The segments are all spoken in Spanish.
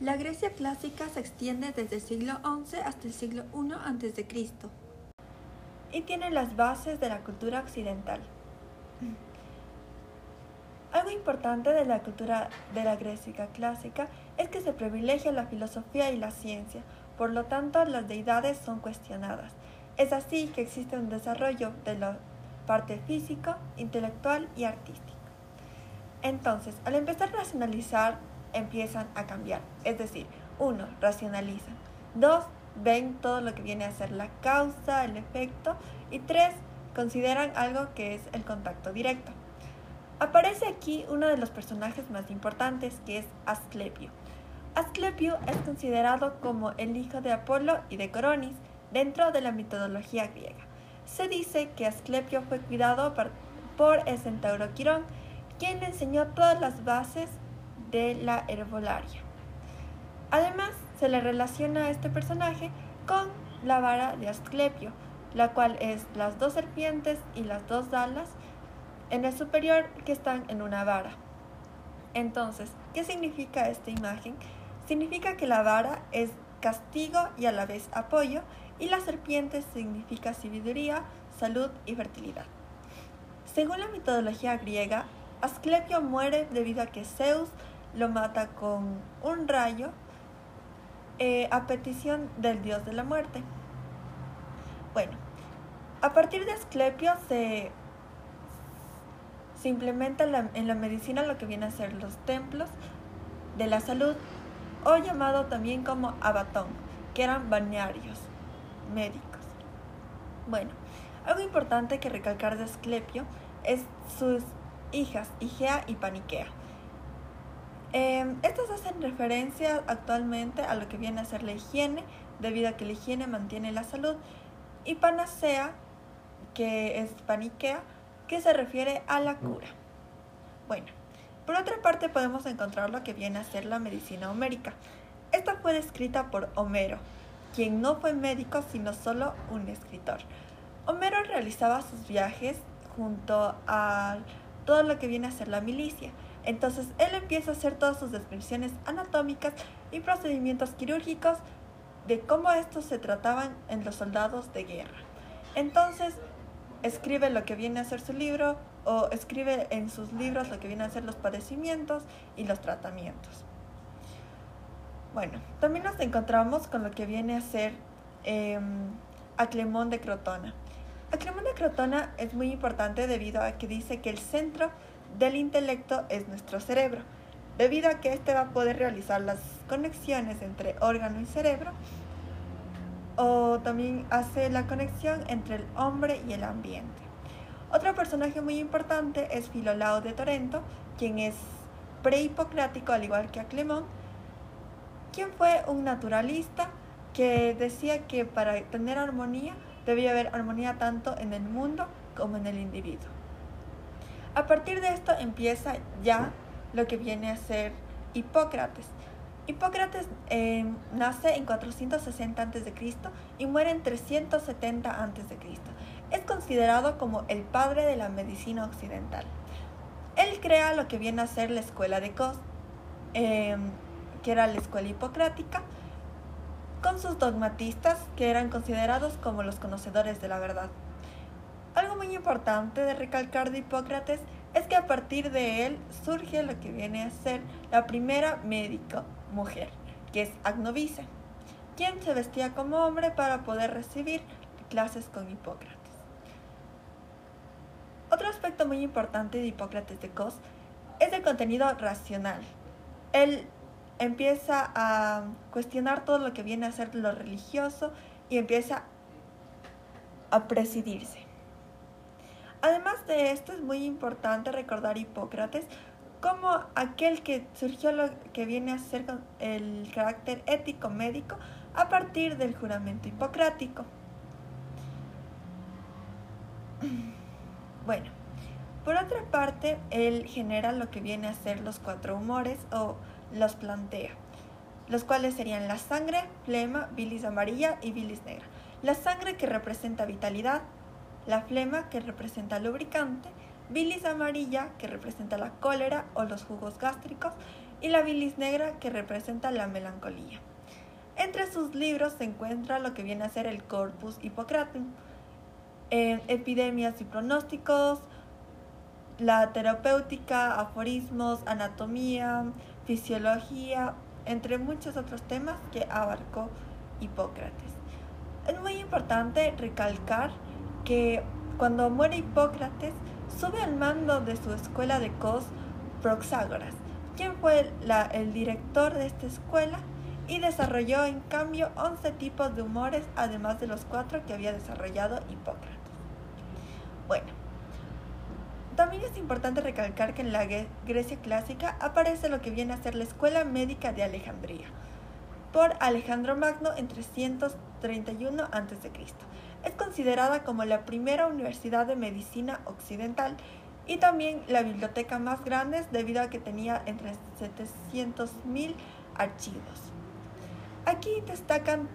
La Grecia clásica se extiende desde el siglo XI hasta el siglo I a.C. y tiene las bases de la cultura occidental. Algo importante de la cultura de la Grecia clásica es que se privilegia la filosofía y la ciencia, por lo tanto las deidades son cuestionadas. Es así que existe un desarrollo de la parte físico, intelectual y artística. Entonces, al empezar a racionalizar, empiezan a cambiar. Es decir, uno, racionalizan. Dos, ven todo lo que viene a ser la causa, el efecto. Y tres, consideran algo que es el contacto directo. Aparece aquí uno de los personajes más importantes, que es Asclepio. Asclepio es considerado como el hijo de Apolo y de Coronis dentro de la mitología griega. Se dice que Asclepio fue cuidado por el centauro Quirón, quien le enseñó todas las bases de la herbolaria. Además, se le relaciona a este personaje con la vara de Asclepio, la cual es las dos serpientes y las dos alas en el superior que están en una vara. Entonces, ¿qué significa esta imagen? Significa que la vara es castigo y a la vez apoyo, y la serpiente significa sabiduría, salud y fertilidad. Según la mitología griega, Asclepio muere debido a que Zeus lo mata con un rayo eh, a petición del dios de la muerte. Bueno, a partir de Asclepio se implementa en la, medicina lo que viene a ser los templos de la salud o llamado también como abatón, que eran balnearios médicos. Bueno, algo importante que recalcar de Asclepio es sus hijas, Igea y Paniquea. Em, estas hacen referencia actualmente a lo que viene a ser la higiene, debido a que la higiene mantiene la salud, y Panacea, que es Paniquea, que se refiere a la cura. Bueno, por otra parte podemos encontrar lo que viene a ser la medicina homérica. Esta fue descrita por Homero, quien no fue médico sino solo un escritor. Homero realizaba sus viajes junto a todo lo que viene a ser la milicia. Entonces él empieza a hacer todas sus descripciones anatómicas y procedimientos quirúrgicos de cómo estos se trataban en los soldados de guerra. Entonces escribe lo que viene a ser su libro o escribe en sus libros lo que viene a ser los padecimientos y los tratamientos. Bueno, también nos encontramos con lo que viene a ser eh, Aclemón de Crotona. Aclemón de Crotona es muy importante debido a que dice que el centro del intelecto es nuestro cerebro, debido a que éste va a poder realizar las conexiones entre órgano y cerebro o también hace la conexión entre el hombre y el ambiente. Otro personaje muy importante es Filolao de Torento, quien es prehipocrático al igual que Aclemón, quien fue un naturalista que decía que para tener armonía debía haber armonía tanto en el mundo como en el individuo. A partir de esto empieza ya lo que viene a ser Hipócrates, Hipócrates eh, nace en 460 a.C. y muere en 370 a.C. Es considerado como el padre de la medicina occidental. Él crea lo que viene a ser la escuela de Cos, em, que era la escuela hipocrática, con sus dogmatistas que eran considerados como los conocedores de la verdad. Muy importante de recalcar de Hipócrates es que a partir de él surge lo que viene a ser la primera médico mujer, que es Agnovice, quien se vestía como hombre para poder recibir clases con Hipócrates. Otro aspecto muy importante de Hipócrates de Cos es el contenido racional. Él empieza a cuestionar todo lo que viene a ser lo religioso y empieza a presidirse. Además de esto, es muy importante recordar Hipócrates como aquel que surgió lo que viene a ser el carácter ético médico a partir del juramento hipocrático. Bueno, por otra parte, él genera lo que viene a ser los cuatro humores o los plantea, los cuales serían la sangre, flema, bilis amarilla y bilis negra. La sangre que representa vitalidad, la flema que representa lubricante, bilis amarilla que representa la cólera o los jugos gástricos y la bilis negra que representa la melancolía. Entre sus libros se encuentra lo que viene a ser el Corpus Hippocratum, epidemias y pronósticos, la terapéutica, aforismos, anatomía, fisiología, entre muchos otros temas que abarcó Hipócrates. Es muy importante recalcar que cuando muere Hipócrates, sube al mando de su escuela de Cos Proxágoras, quien fue el director de esta escuela y desarrolló en cambio 11 tipos de humores, además de los cuatro que había desarrollado Hipócrates. Bueno, también es importante recalcar que en la Grecia clásica aparece lo que viene a ser la Escuela Médica de Alejandría, por Alejandro Magno en 331 a.C. Es considerada como la primera universidad de medicina occidental y también la biblioteca más grande debido a que tenía entre 700.000 archivos. Aquí destacan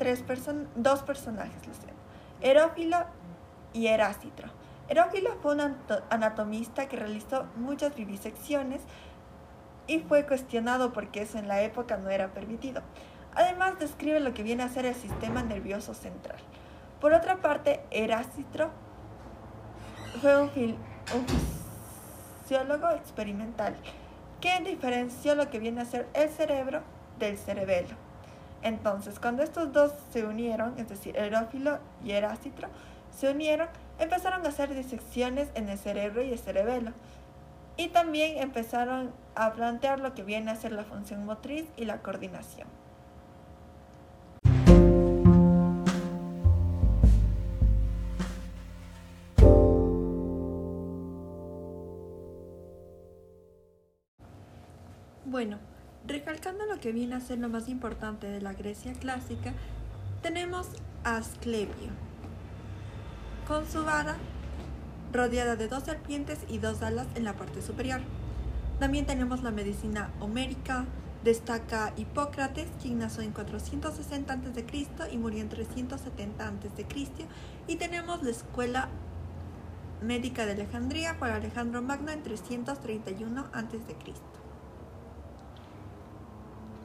dos personajes, Herófilo y Herácitro. Herófilo fue un anatomista que realizó muchas vivisecciones y fue cuestionado porque eso en la época no era permitido. Además describe lo que viene a ser el sistema nervioso central. Por otra parte, Herácitro fue un, un fisiólogo experimental que diferenció lo que viene a ser el cerebro del cerebelo. Entonces, cuando estos dos se unieron, es decir, Herófilo y Herácitro, se unieron, empezaron a hacer disecciones en el cerebro y el cerebelo. Y también empezaron a plantear lo que viene a ser la función motriz y la coordinación. Bueno, recalcando lo que viene a ser lo más importante de la Grecia clásica, tenemos a Asclepio, con su vara rodeada de dos serpientes y dos alas en la parte superior. También tenemos la medicina homérica, destaca Hipócrates, quien nació en 460 a.C. y murió en 370 a.C. Y tenemos la escuela médica de Alejandría por Alejandro Magno en 331 a.C.